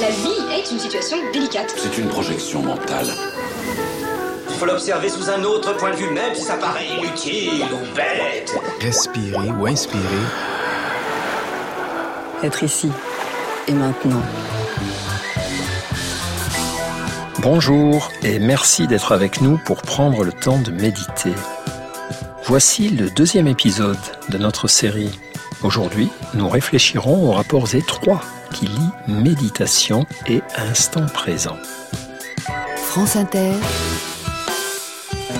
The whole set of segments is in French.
La vie est une situation délicate. C'est une projection mentale. Il faut l'observer sous un autre point de vue, même si ça paraît inutile ou bête. Respirer ou inspirer. Être ici et maintenant. Bonjour et merci d'être avec nous pour prendre le temps de méditer. Voici le deuxième épisode de notre série. Aujourd'hui, nous réfléchirons aux rapports étroits qui lient méditation et instant présent. France Inter,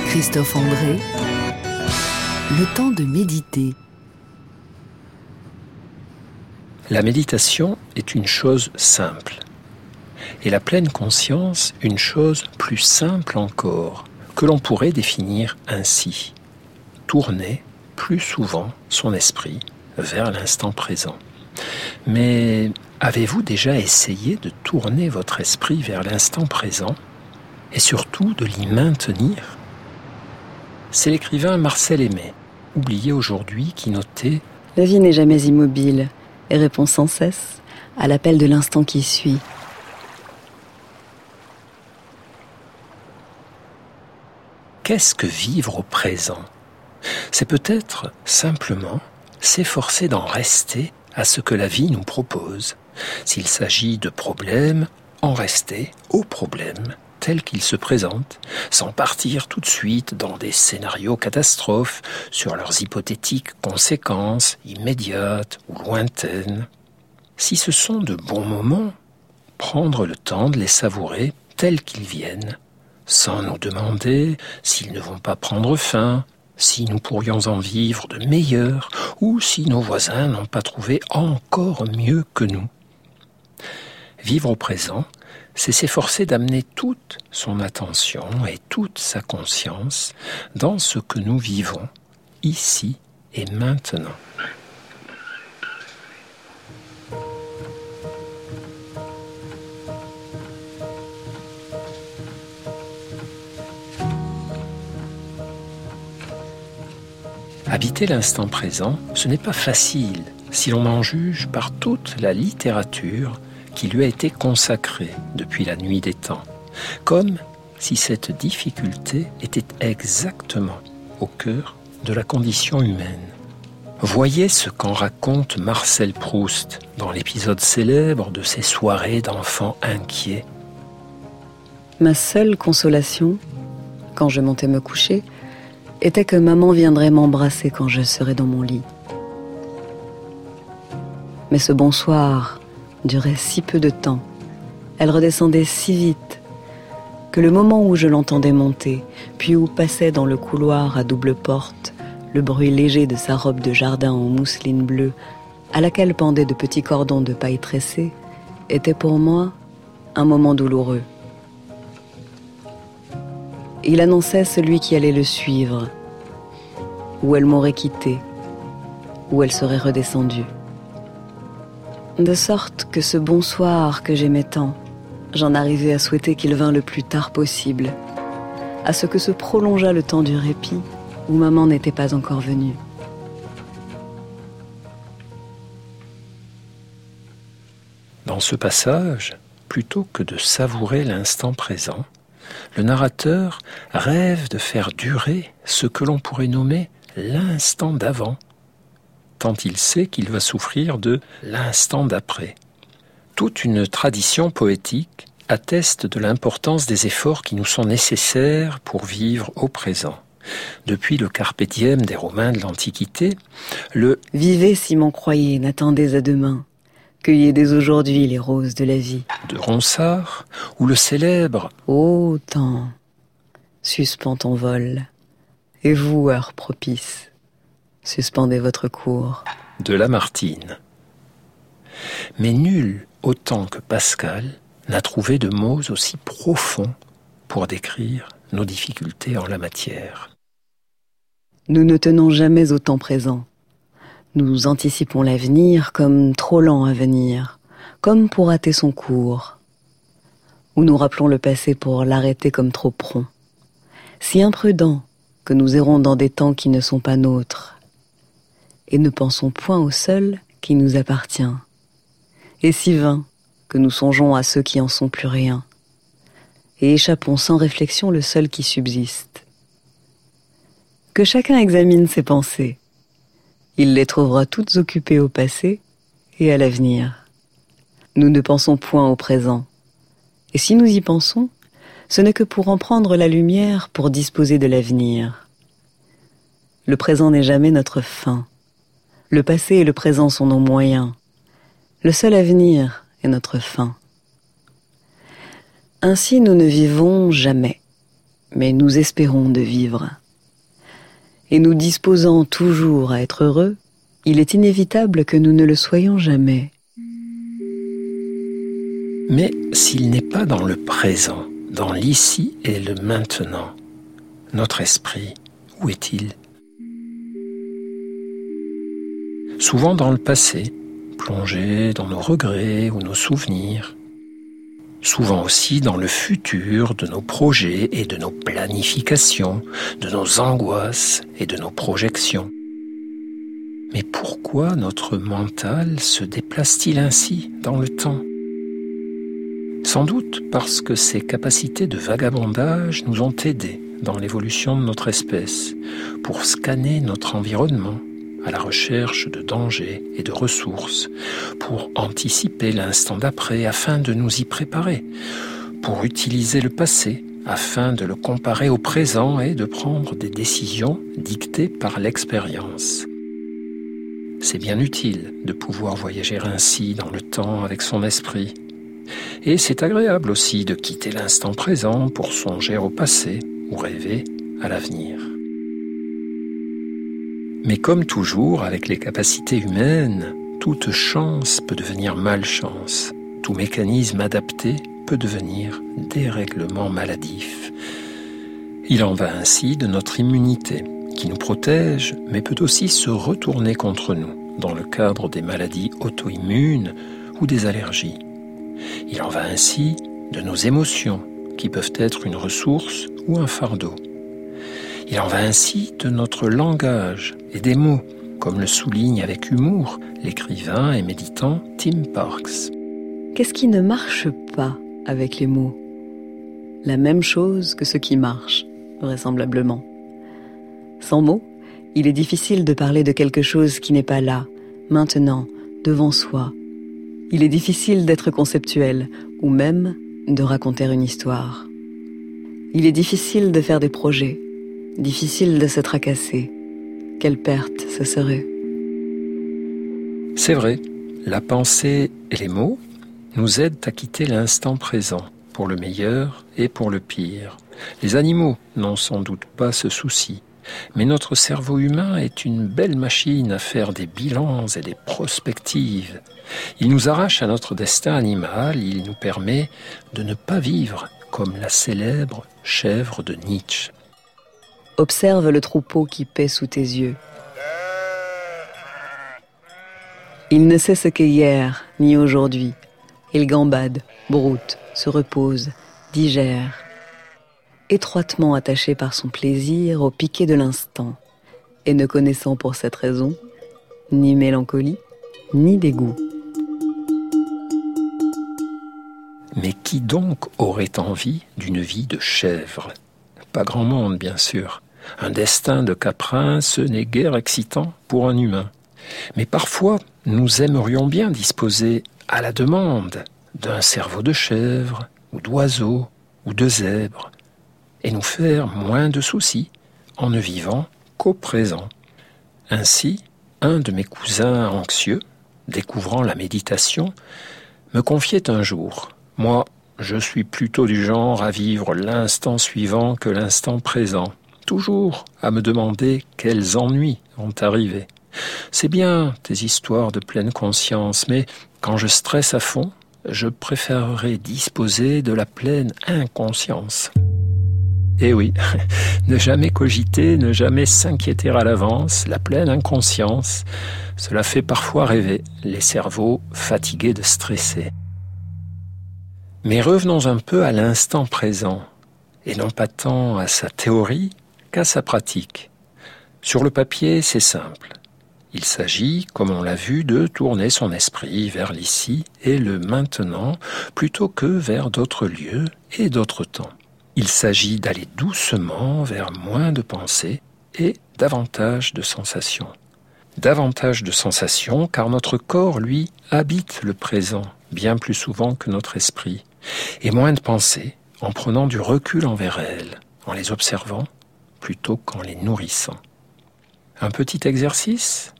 Christophe André, le temps de méditer. La méditation est une chose simple et la pleine conscience une chose plus simple encore, que l'on pourrait définir ainsi. Tourner plus souvent son esprit vers l'instant présent. Mais avez-vous déjà essayé de tourner votre esprit vers l'instant présent et surtout de l'y maintenir? C'est l'écrivain Marcel Aimé, oublié aujourd'hui, qui notait La vie n'est jamais immobile et répond sans cesse à l'appel de l'instant qui suit. Qu'est-ce que vivre au présent? C'est peut-être simplement s'efforcer d'en rester à ce que la vie nous propose. S'il s'agit de problèmes, en rester aux problèmes tels qu'ils se présentent, sans partir tout de suite dans des scénarios catastrophes sur leurs hypothétiques conséquences immédiates ou lointaines. Si ce sont de bons moments, prendre le temps de les savourer tels qu'ils viennent, sans nous demander s'ils ne vont pas prendre fin, si nous pourrions en vivre de meilleurs, ou si nos voisins n'ont pas trouvé encore mieux que nous. Vivre au présent, c'est s'efforcer d'amener toute son attention et toute sa conscience dans ce que nous vivons, ici et maintenant. Habiter l'instant présent, ce n'est pas facile si l'on en juge par toute la littérature qui lui a été consacrée depuis la nuit des temps, comme si cette difficulté était exactement au cœur de la condition humaine. Voyez ce qu'en raconte Marcel Proust dans l'épisode célèbre de ses soirées d'enfants inquiets. Ma seule consolation, quand je montais me coucher, était que maman viendrait m'embrasser quand je serais dans mon lit. Mais ce bonsoir durait si peu de temps, elle redescendait si vite, que le moment où je l'entendais monter, puis où passait dans le couloir à double porte le bruit léger de sa robe de jardin en mousseline bleue, à laquelle pendaient de petits cordons de paille tressée, était pour moi un moment douloureux. Il annonçait celui qui allait le suivre, où elle m'aurait quitté, où elle serait redescendue. De sorte que ce bonsoir que j'aimais tant, j'en arrivais à souhaiter qu'il vînt le plus tard possible, à ce que se prolongeât le temps du répit où maman n'était pas encore venue. Dans ce passage, plutôt que de savourer l'instant présent, le narrateur rêve de faire durer ce que l'on pourrait nommer l'instant d'avant, tant il sait qu'il va souffrir de l'instant d'après. Toute une tradition poétique atteste de l'importance des efforts qui nous sont nécessaires pour vivre au présent. Depuis le carpe diem des Romains de l'Antiquité, le Vivez si m'en croyez, n'attendez à demain. Cueillez dès aujourd'hui les roses de la vie. de Ronsard, ou le célèbre Ô temps, suspends ton vol. Et vous, heure propice, suspendez votre cours. de Lamartine. Mais nul, autant que Pascal, n'a trouvé de mots aussi profonds pour décrire nos difficultés en la matière. Nous ne tenons jamais au temps présent. Nous anticipons l'avenir comme trop lent à venir, comme pour hâter son cours. Ou nous rappelons le passé pour l'arrêter comme trop prompt. Si imprudent que nous errons dans des temps qui ne sont pas nôtres, et ne pensons point au seul qui nous appartient. Et si vain que nous songeons à ceux qui en sont plus rien, et échappons sans réflexion le seul qui subsiste. Que chacun examine ses pensées. Il les trouvera toutes occupées au passé et à l'avenir. Nous ne pensons point au présent. Et si nous y pensons, ce n'est que pour en prendre la lumière pour disposer de l'avenir. Le présent n'est jamais notre fin. Le passé et le présent sont nos moyens. Le seul avenir est notre fin. Ainsi nous ne vivons jamais, mais nous espérons de vivre. Et nous disposant toujours à être heureux, il est inévitable que nous ne le soyons jamais. Mais s'il n'est pas dans le présent, dans l'ici et le maintenant, notre esprit, où est-il? Souvent dans le passé, plongé dans nos regrets ou nos souvenirs, souvent aussi dans le futur de nos projets et de nos planifications, de nos angoisses et de nos projections. Mais pourquoi notre mental se déplace-t-il ainsi dans le temps? Sans doute parce que ces capacités de vagabondage nous ont aidés dans l'évolution de notre espèce pour scanner notre environnement à la recherche de dangers et de ressources, pour anticiper l'instant d'après afin de nous y préparer, pour utiliser le passé afin de le comparer au présent et de prendre des décisions dictées par l'expérience. C'est bien utile de pouvoir voyager ainsi dans le temps avec son esprit et c'est agréable aussi de quitter l'instant présent pour songer au passé ou rêver à l'avenir. Mais comme toujours avec les capacités humaines, toute chance peut devenir malchance, tout mécanisme adapté peut devenir dérèglement maladif. Il en va ainsi de notre immunité, qui nous protège, mais peut aussi se retourner contre nous dans le cadre des maladies auto-immunes ou des allergies. Il en va ainsi de nos émotions, qui peuvent être une ressource ou un fardeau. Il en va ainsi de notre langage et des mots, comme le souligne avec humour l'écrivain et méditant Tim Parks. Qu'est-ce qui ne marche pas avec les mots? La même chose que ce qui marche, vraisemblablement. Sans mots, il est difficile de parler de quelque chose qui n'est pas là, maintenant, devant soi, il est difficile d'être conceptuel ou même de raconter une histoire. Il est difficile de faire des projets, difficile de se tracasser. Quelle perte ce serait C'est vrai, la pensée et les mots nous aident à quitter l'instant présent, pour le meilleur et pour le pire. Les animaux n'ont sans doute pas ce souci. Mais notre cerveau humain est une belle machine à faire des bilans et des prospectives. Il nous arrache à notre destin animal, il nous permet de ne pas vivre comme la célèbre chèvre de Nietzsche. Observe le troupeau qui paie sous tes yeux. Il ne sait ce qu'est hier, ni aujourd'hui. Il gambade, broute, se repose, digère, étroitement attaché par son plaisir au piquet de l'instant, et ne connaissant pour cette raison ni mélancolie, ni dégoût. Mais qui donc aurait envie d'une vie de chèvre? Pas grand monde, bien sûr. Un destin de caprin, ce n'est guère excitant pour un humain. Mais parfois, nous aimerions bien disposer à la demande d'un cerveau de chèvre, ou d'oiseau, ou de zèbre, et nous faire moins de soucis en ne vivant qu'au présent. Ainsi, un de mes cousins anxieux, découvrant la méditation, me confiait un jour Moi, je suis plutôt du genre à vivre l'instant suivant que l'instant présent, toujours à me demander quels ennuis vont arriver. C'est bien tes histoires de pleine conscience, mais quand je stresse à fond, je préférerais disposer de la pleine inconscience. Eh oui, ne jamais cogiter, ne jamais s'inquiéter à l'avance, la pleine inconscience, cela fait parfois rêver les cerveaux fatigués de stresser. Mais revenons un peu à l'instant présent, et non pas tant à sa théorie sa pratique. Sur le papier, c'est simple. Il s'agit, comme on l'a vu, de tourner son esprit vers l'ici et le maintenant plutôt que vers d'autres lieux et d'autres temps. Il s'agit d'aller doucement vers moins de pensées et davantage de sensations. Davantage de sensations car notre corps, lui, habite le présent bien plus souvent que notre esprit, et moins de pensées en prenant du recul envers elles, en les observant plutôt qu'en les nourrissant. Un petit exercice?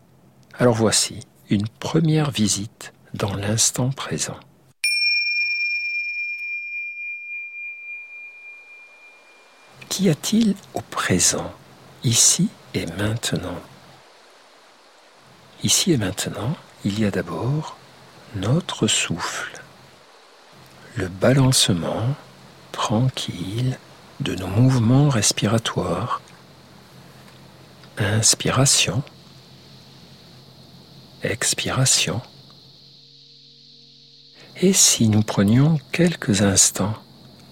Alors voici une première visite dans l'instant présent. Qu'y a-t-il au présent, ici et maintenant? Ici et maintenant, il y a d'abord notre souffle, le balancement tranquille de nos mouvements respiratoires, inspiration, expiration. Et si nous prenions quelques instants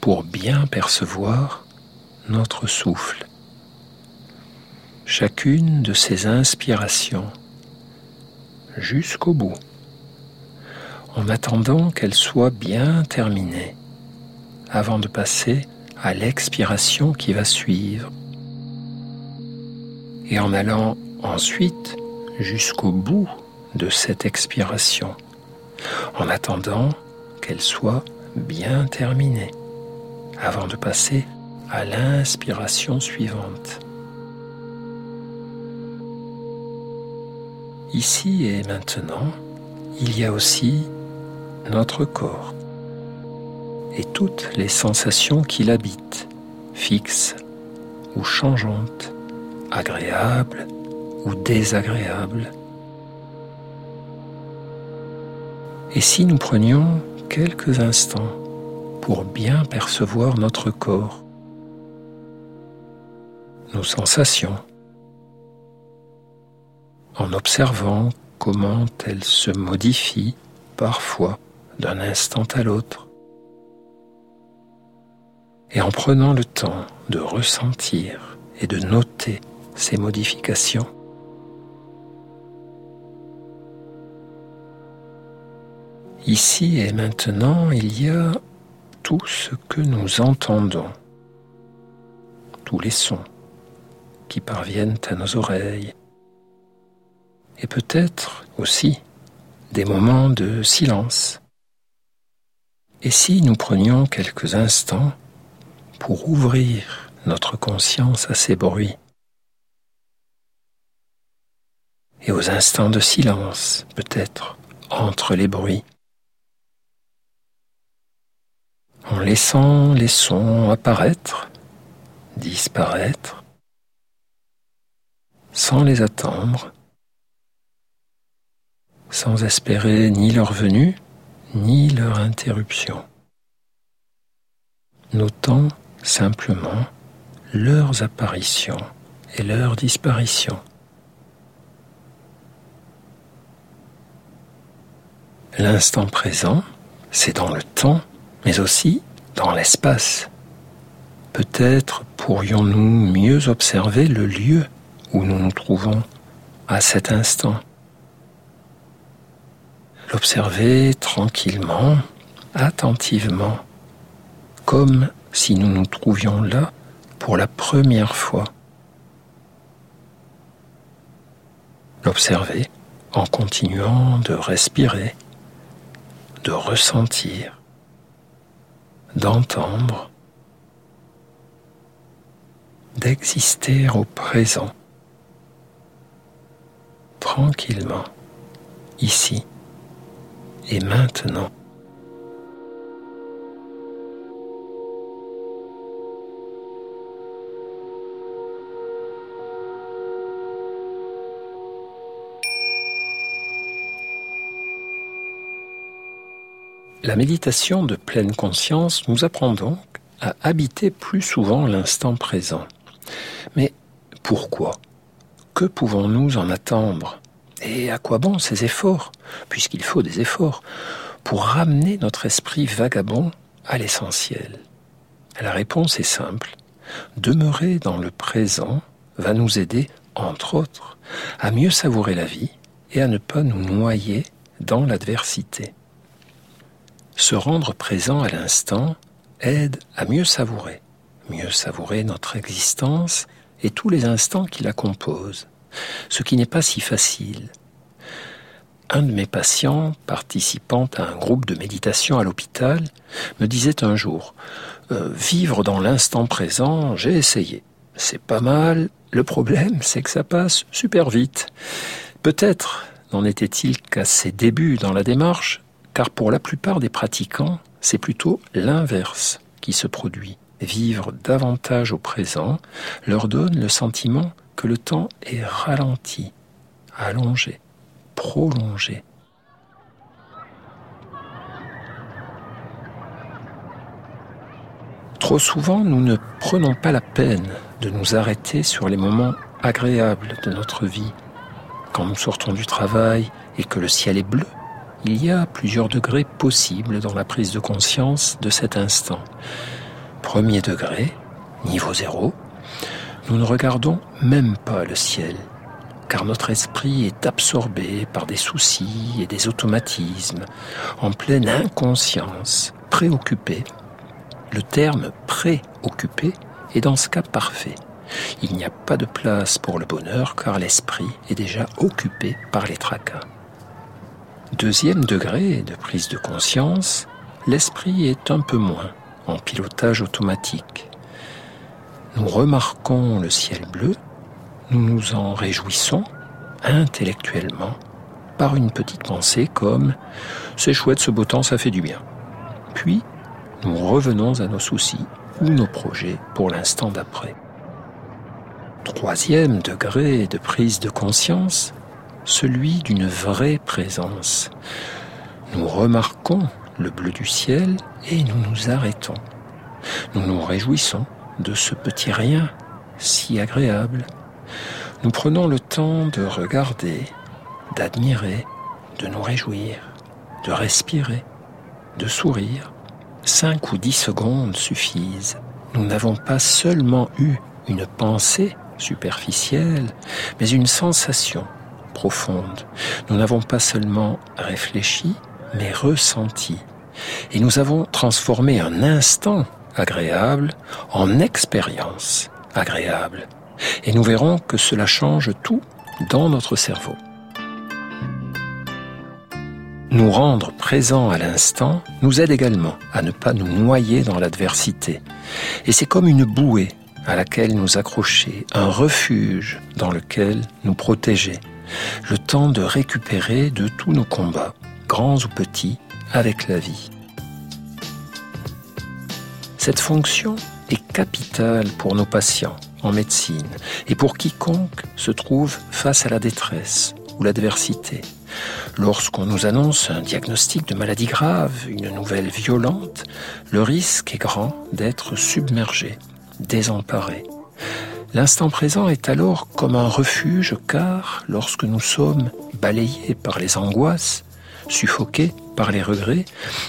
pour bien percevoir notre souffle, chacune de ces inspirations jusqu'au bout, en attendant qu'elle soit bien terminée, avant de passer à l'expiration qui va suivre, et en allant ensuite jusqu'au bout de cette expiration, en attendant qu'elle soit bien terminée, avant de passer à l'inspiration suivante. Ici et maintenant, il y a aussi notre corps et toutes les sensations qui l'habitent, fixes ou changeantes, agréables ou désagréables, Et si nous prenions quelques instants pour bien percevoir notre corps, nos sensations, en observant comment elles se modifient parfois d'un instant à l'autre, et en prenant le temps de ressentir et de noter ces modifications, Ici et maintenant, il y a tout ce que nous entendons, tous les sons qui parviennent à nos oreilles, et peut-être aussi des moments de silence. Et si nous prenions quelques instants pour ouvrir notre conscience à ces bruits et aux instants de silence, peut-être, entre les bruits, en laissant les sons apparaître, disparaître, sans les attendre, sans espérer ni leur venue, ni leur interruption. Notant simplement leurs apparitions et leurs disparitions. L'instant présent, c'est dans le temps mais aussi dans l'espace. Peut-être pourrions-nous mieux observer le lieu où nous nous trouvons à cet instant. L'observer tranquillement, attentivement, comme si nous nous trouvions là pour la première fois. L'observer en continuant de respirer, de ressentir d'entendre, d'exister au présent, tranquillement, ici et maintenant. La méditation de pleine conscience nous apprend donc à habiter plus souvent l'instant présent. Mais pourquoi? Que pouvons-nous en attendre? Et à quoi bon ces efforts? Puisqu'il faut des efforts pour ramener notre esprit vagabond à l'essentiel. La réponse est simple. Demeurer dans le présent va nous aider entre autres, à mieux savourer la vie et à ne pas nous noyer dans l'adversité. Se rendre présent à l'instant aide à mieux savourer, mieux savourer notre existence et tous les instants qui la composent, ce qui n'est pas si facile. Un de mes patients, participant à un groupe de méditation à l'hôpital, me disait un jour euh, Vivre dans l'instant présent, j'ai essayé. C'est pas mal, le problème c'est que ça passe super vite. Peut-être n'en était-il qu'à ses débuts dans la démarche, car pour la plupart des pratiquants, c'est plutôt l'inverse qui se produit. Vivre davantage au présent leur donne le sentiment que le temps est ralenti, allongé, prolongé. Trop souvent, nous ne prenons pas la peine de nous arrêter sur les moments agréables de notre vie. Quand nous sortons du travail et que le ciel est bleu, il y a plusieurs degrés possibles dans la prise de conscience de cet instant. Premier degré, niveau zéro, nous ne regardons même pas le ciel, car notre esprit est absorbé par des soucis et des automatismes, en pleine inconscience, préoccupé. Le terme préoccupé est dans ce cas parfait. Il n'y a pas de place pour le bonheur car l'esprit est déjà occupé par les tracas. Deuxième degré de prise de conscience, l'esprit est un peu moins en pilotage automatique. Nous remarquons le ciel bleu, nous nous en réjouissons intellectuellement par une petite pensée comme ⁇ c'est chouette ce beau temps, ça fait du bien ⁇ Puis, nous revenons à nos soucis ou nos projets pour l'instant d'après. Troisième degré de prise de conscience, celui d'une vraie présence. Nous remarquons le bleu du ciel et nous nous arrêtons. Nous nous réjouissons de ce petit rien si agréable. Nous prenons le temps de regarder, d'admirer, de nous réjouir, de respirer, de sourire. Cinq ou dix secondes suffisent. Nous n'avons pas seulement eu une pensée superficielle, mais une sensation profonde. Nous n'avons pas seulement réfléchi, mais ressenti. Et nous avons transformé un instant agréable en expérience agréable. Et nous verrons que cela change tout dans notre cerveau. Nous rendre présents à l'instant nous aide également à ne pas nous noyer dans l'adversité. Et c'est comme une bouée à laquelle nous accrocher, un refuge dans lequel nous protéger, le temps de récupérer de tous nos combats, grands ou petits, avec la vie. Cette fonction est capitale pour nos patients en médecine et pour quiconque se trouve face à la détresse ou l'adversité. Lorsqu'on nous annonce un diagnostic de maladie grave, une nouvelle violente, le risque est grand d'être submergé, désemparé. L'instant présent est alors comme un refuge car lorsque nous sommes balayés par les angoisses, suffoqués par les regrets,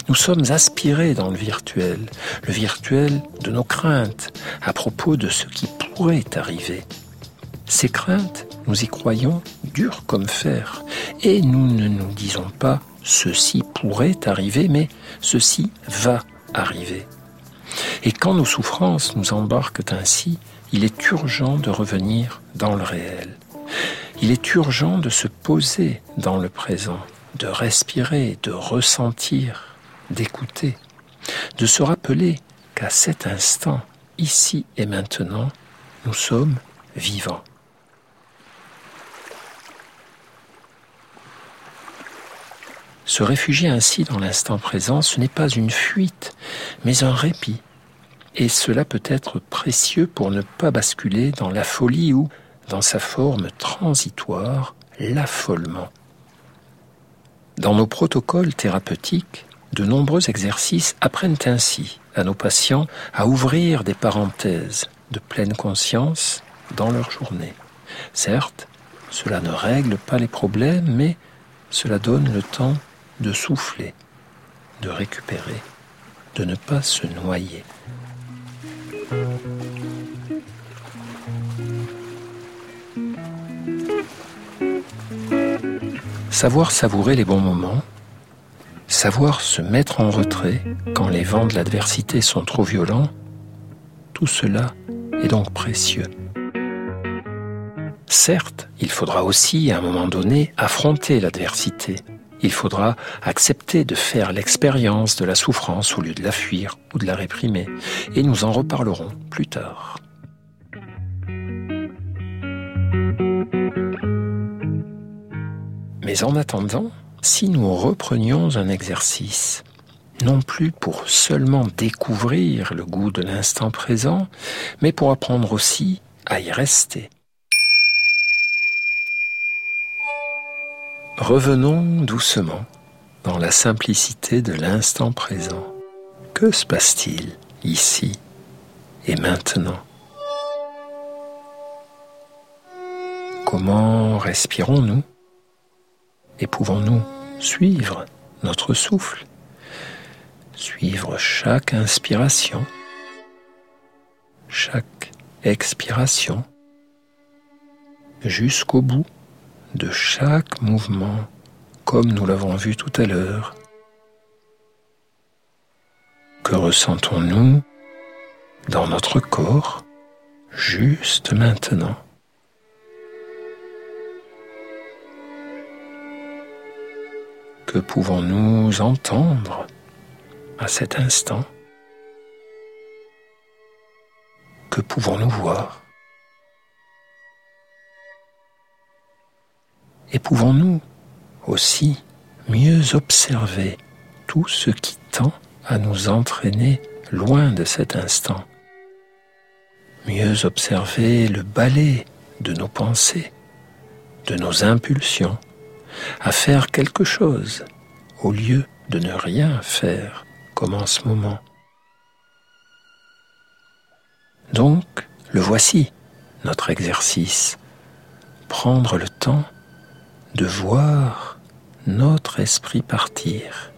nous sommes aspirés dans le virtuel, le virtuel de nos craintes à propos de ce qui pourrait arriver. Ces craintes, nous y croyons dures comme fer, et nous ne nous disons pas ceci pourrait arriver, mais ceci va arriver. Et quand nos souffrances nous embarquent ainsi, il est urgent de revenir dans le réel. Il est urgent de se poser dans le présent de respirer, de ressentir, d'écouter, de se rappeler qu'à cet instant, ici et maintenant, nous sommes vivants. Se réfugier ainsi dans l'instant présent, ce n'est pas une fuite, mais un répit. Et cela peut être précieux pour ne pas basculer dans la folie ou, dans sa forme transitoire, l'affolement. Dans nos protocoles thérapeutiques, de nombreux exercices apprennent ainsi à nos patients à ouvrir des parenthèses de pleine conscience dans leur journée. Certes, cela ne règle pas les problèmes, mais cela donne le temps de souffler, de récupérer, de ne pas se noyer. Savoir savourer les bons moments, savoir se mettre en retrait quand les vents de l'adversité sont trop violents, tout cela est donc précieux. Certes, il faudra aussi, à un moment donné, affronter l'adversité, il faudra accepter de faire l'expérience de la souffrance au lieu de la fuir ou de la réprimer. Et nous en reparlerons plus tard. Mais en attendant, si nous reprenions un exercice, non plus pour seulement découvrir le goût de l'instant présent, mais pour apprendre aussi à y rester. Revenons doucement dans la simplicité de l'instant présent. Que se passe-t-il ici et maintenant? Comment respirons-nous? Et pouvons-nous suivre notre souffle? Suivre chaque inspiration, chaque expiration, jusqu'au bout? De chaque mouvement, comme nous l'avons vu tout à l'heure. Que ressentons-nous dans notre corps juste maintenant? Que pouvons-nous entendre à cet instant? Que pouvons-nous voir? Et pouvons-nous aussi mieux observer tout ce qui tend à nous entraîner loin de cet instant? Mieux observer le balai de nos pensées, de nos impulsions, à faire quelque chose au lieu de ne rien faire comme en ce moment. Donc, le voici, notre exercice. Prendre le temps de voir notre esprit partir,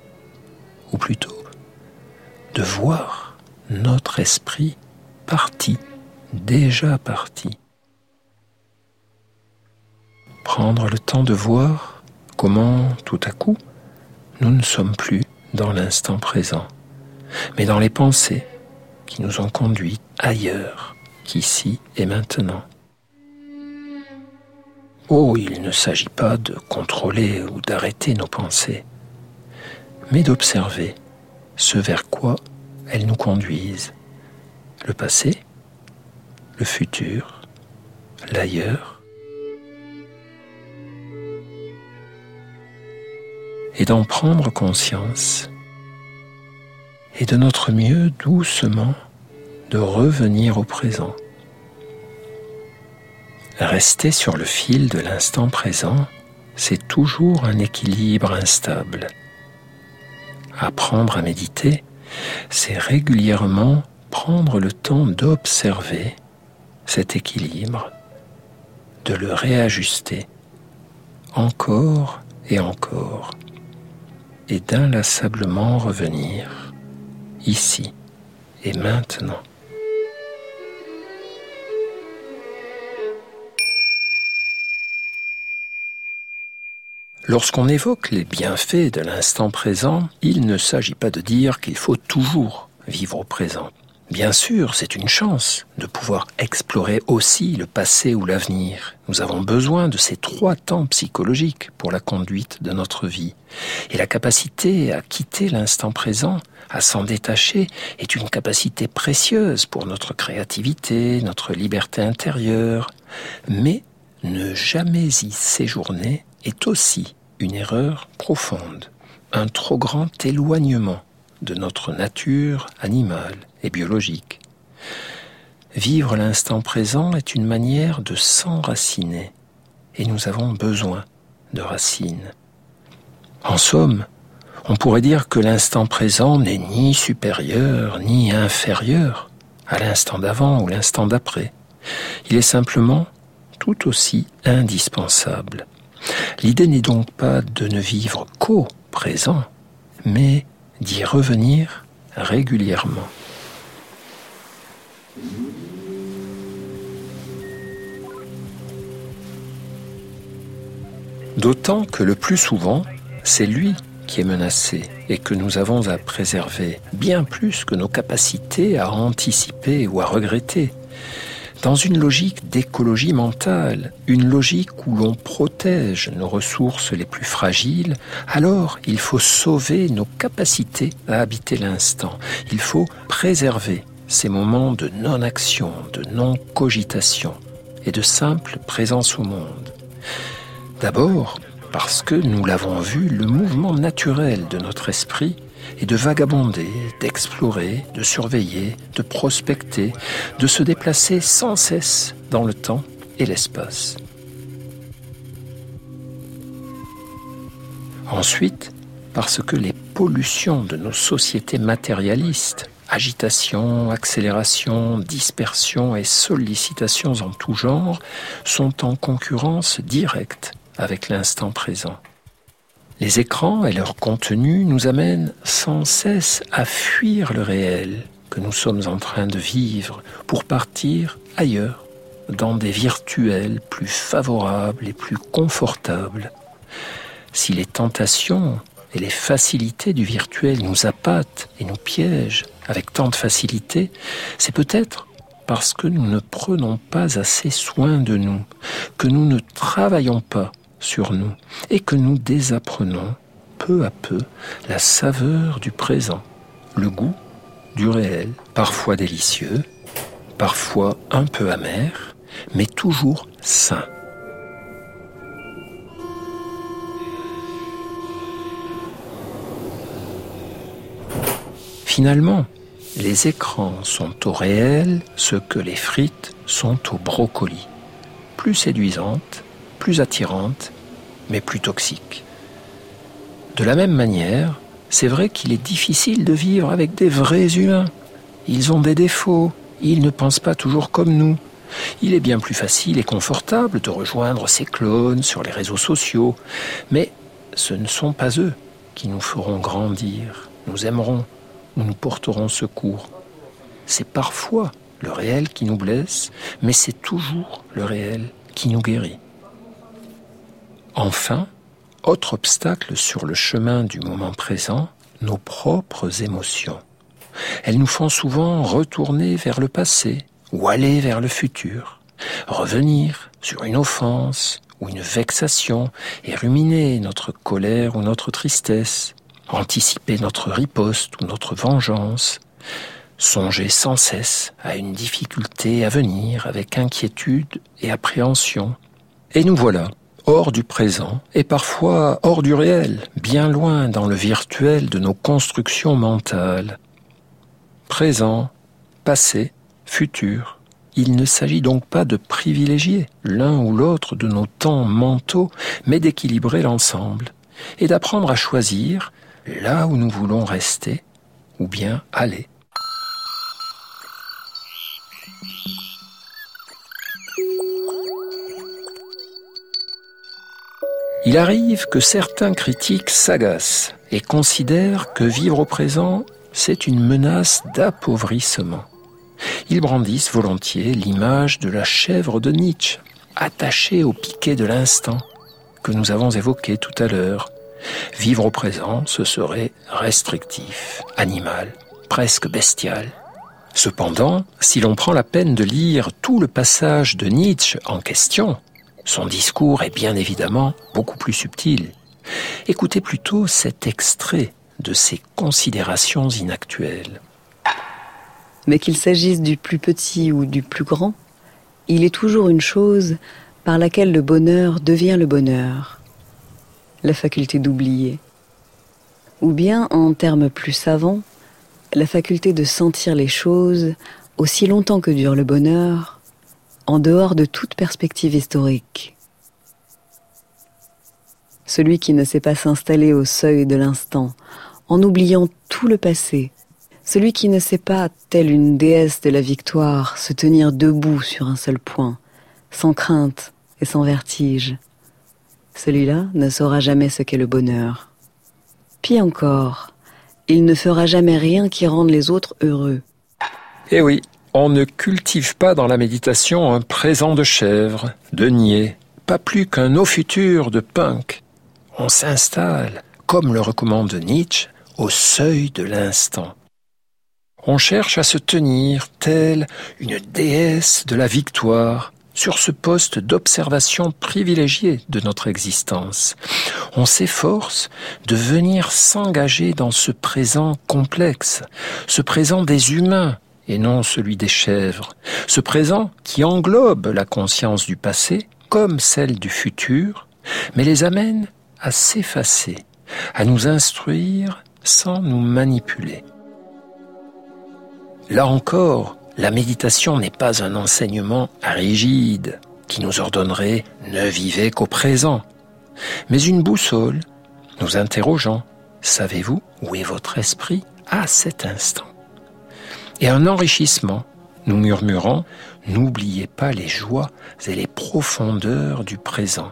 ou plutôt de voir notre esprit parti, déjà parti. Prendre le temps de voir comment tout à coup nous ne sommes plus dans l'instant présent, mais dans les pensées qui nous ont conduits ailleurs qu'ici et maintenant. Oh, il ne s'agit pas de contrôler ou d'arrêter nos pensées, mais d'observer ce vers quoi elles nous conduisent, le passé, le futur, l'ailleurs, et d'en prendre conscience, et de notre mieux doucement de revenir au présent. Rester sur le fil de l'instant présent, c'est toujours un équilibre instable. Apprendre à méditer, c'est régulièrement prendre le temps d'observer cet équilibre, de le réajuster encore et encore, et d'inlassablement revenir ici et maintenant. Lorsqu'on évoque les bienfaits de l'instant présent, il ne s'agit pas de dire qu'il faut toujours vivre au présent. Bien sûr, c'est une chance de pouvoir explorer aussi le passé ou l'avenir. Nous avons besoin de ces trois temps psychologiques pour la conduite de notre vie. Et la capacité à quitter l'instant présent, à s'en détacher, est une capacité précieuse pour notre créativité, notre liberté intérieure. Mais ne jamais y séjourner est aussi une erreur profonde, un trop grand éloignement de notre nature animale et biologique. Vivre l'instant présent est une manière de s'enraciner, et nous avons besoin de racines. En somme, on pourrait dire que l'instant présent n'est ni supérieur ni inférieur à l'instant d'avant ou l'instant d'après. Il est simplement tout aussi indispensable. L'idée n'est donc pas de ne vivre qu'au présent, mais d'y revenir régulièrement. D'autant que le plus souvent, c'est lui qui est menacé et que nous avons à préserver, bien plus que nos capacités à anticiper ou à regretter. Dans une logique d'écologie mentale, une logique où l'on protège nos ressources les plus fragiles, alors il faut sauver nos capacités à habiter l'instant. Il faut préserver ces moments de non-action, de non-cogitation et de simple présence au monde. D'abord, parce que nous l'avons vu, le mouvement naturel de notre esprit est de vagabonder, d'explorer, de surveiller, de prospecter, de se déplacer sans cesse dans le temps et l'espace. Ensuite, parce que les pollutions de nos sociétés matérialistes, agitation, accélération, dispersion et sollicitations en tout genre, sont en concurrence directe avec l'instant présent. Les écrans et leur contenu nous amènent sans cesse à fuir le réel que nous sommes en train de vivre pour partir ailleurs, dans des virtuels plus favorables et plus confortables. Si les tentations et les facilités du virtuel nous appâtent et nous piègent avec tant de facilité, c'est peut-être parce que nous ne prenons pas assez soin de nous, que nous ne travaillons pas sur nous et que nous désapprenons peu à peu la saveur du présent, le goût du réel, parfois délicieux, parfois un peu amer, mais toujours sain. Finalement, les écrans sont au réel ce que les frites sont au brocoli, plus séduisantes plus attirante, mais plus toxique. De la même manière, c'est vrai qu'il est difficile de vivre avec des vrais humains. Ils ont des défauts, ils ne pensent pas toujours comme nous. Il est bien plus facile et confortable de rejoindre ces clones sur les réseaux sociaux, mais ce ne sont pas eux qui nous feront grandir, nous aimerons ou nous porterons secours. C'est parfois le réel qui nous blesse, mais c'est toujours le réel qui nous guérit. Enfin, autre obstacle sur le chemin du moment présent, nos propres émotions. Elles nous font souvent retourner vers le passé ou aller vers le futur, revenir sur une offense ou une vexation et ruminer notre colère ou notre tristesse, anticiper notre riposte ou notre vengeance, songer sans cesse à une difficulté à venir avec inquiétude et appréhension. Et nous voilà hors du présent et parfois hors du réel, bien loin dans le virtuel de nos constructions mentales. Présent, passé, futur. Il ne s'agit donc pas de privilégier l'un ou l'autre de nos temps mentaux, mais d'équilibrer l'ensemble et d'apprendre à choisir là où nous voulons rester ou bien aller. Il arrive que certains critiques s'agacent et considèrent que vivre au présent, c'est une menace d'appauvrissement. Ils brandissent volontiers l'image de la chèvre de Nietzsche, attachée au piquet de l'instant, que nous avons évoqué tout à l'heure. Vivre au présent, ce serait restrictif, animal, presque bestial. Cependant, si l'on prend la peine de lire tout le passage de Nietzsche en question, son discours est bien évidemment beaucoup plus subtil. Écoutez plutôt cet extrait de ses considérations inactuelles. Mais qu'il s'agisse du plus petit ou du plus grand, il est toujours une chose par laquelle le bonheur devient le bonheur, la faculté d'oublier. Ou bien, en termes plus savants, la faculté de sentir les choses aussi longtemps que dure le bonheur, en dehors de toute perspective historique. Celui qui ne sait pas s'installer au seuil de l'instant, en oubliant tout le passé, celui qui ne sait pas, telle une déesse de la victoire, se tenir debout sur un seul point, sans crainte et sans vertige, celui-là ne saura jamais ce qu'est le bonheur. Pis encore, il ne fera jamais rien qui rende les autres heureux. Eh oui, on ne cultive pas dans la méditation un présent de chèvre, de niais, pas plus qu'un au futur de punk. On s'installe, comme le recommande Nietzsche, au seuil de l'instant. On cherche à se tenir, telle une déesse de la victoire, sur ce poste d'observation privilégié de notre existence. On s'efforce de venir s'engager dans ce présent complexe, ce présent des humains et non celui des chèvres, ce présent qui englobe la conscience du passé comme celle du futur, mais les amène à s'effacer, à nous instruire sans nous manipuler. Là encore, la méditation n'est pas un enseignement rigide qui nous ordonnerait ne vivez qu'au présent, mais une boussole nous interrogeant. Savez-vous où est votre esprit à cet instant? Et un enrichissement nous murmurant n'oubliez pas les joies et les profondeurs du présent.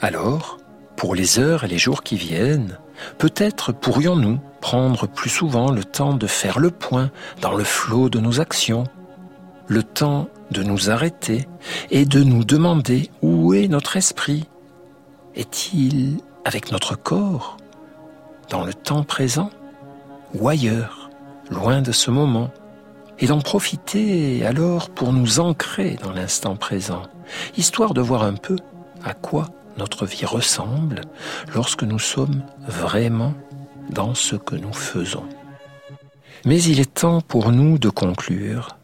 Alors, pour les heures et les jours qui viennent, peut-être pourrions-nous prendre plus souvent le temps de faire le point dans le flot de nos actions, le temps de nous arrêter et de nous demander où est notre esprit. Est-il avec notre corps, dans le temps présent, ou ailleurs, loin de ce moment, et d'en profiter alors pour nous ancrer dans l'instant présent, histoire de voir un peu à quoi notre vie ressemble lorsque nous sommes vraiment dans ce que nous faisons. Mais il est temps pour nous de conclure.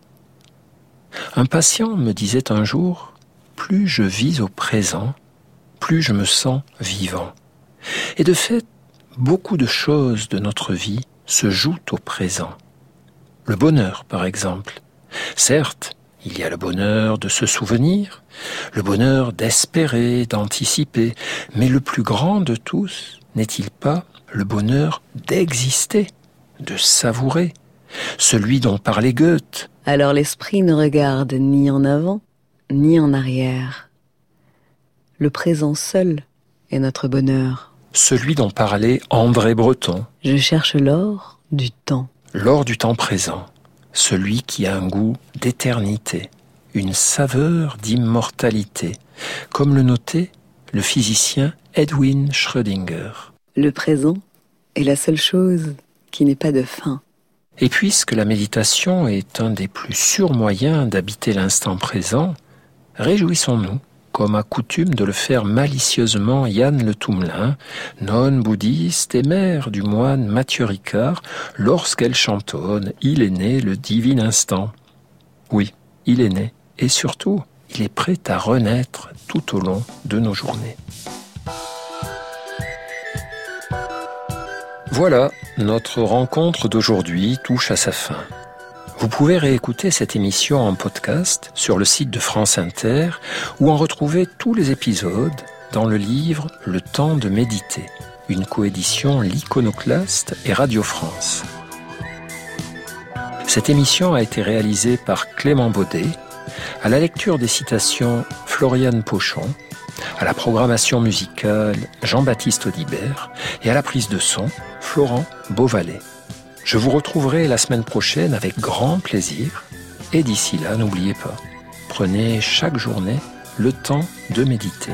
Un patient me disait un jour, plus je vis au présent, plus je me sens vivant. Et de fait, beaucoup de choses de notre vie se jouent au présent. Le bonheur, par exemple. Certes, il y a le bonheur de se souvenir, le bonheur d'espérer, d'anticiper, mais le plus grand de tous n'est-il pas le bonheur d'exister, de savourer, celui dont parlait Goethe. Alors l'esprit ne regarde ni en avant, ni en arrière. Le présent seul est notre bonheur. Celui dont parlait André Breton. Je cherche l'or du temps. L'or du temps présent, celui qui a un goût d'éternité, une saveur d'immortalité, comme le notait le physicien Edwin Schrödinger. Le présent est la seule chose qui n'est pas de fin. Et puisque la méditation est un des plus sûrs moyens d'habiter l'instant présent, réjouissons-nous, comme a coutume de le faire malicieusement Yann Le Toumelin, nonne bouddhiste et mère du moine Mathieu Ricard, lorsqu'elle chantonne Il est né le divin instant. Oui, il est né, et surtout, il est prêt à renaître tout au long de nos journées. Voilà, notre rencontre d'aujourd'hui touche à sa fin. Vous pouvez réécouter cette émission en podcast sur le site de France Inter ou en retrouver tous les épisodes dans le livre Le temps de méditer, une coédition L'Iconoclaste et Radio France. Cette émission a été réalisée par Clément Baudet, à la lecture des citations Floriane Pochon, à la programmation musicale Jean-Baptiste Audibert et à la prise de son Florent Beauvalet. Je vous retrouverai la semaine prochaine avec grand plaisir et d'ici là, n'oubliez pas, prenez chaque journée le temps de méditer.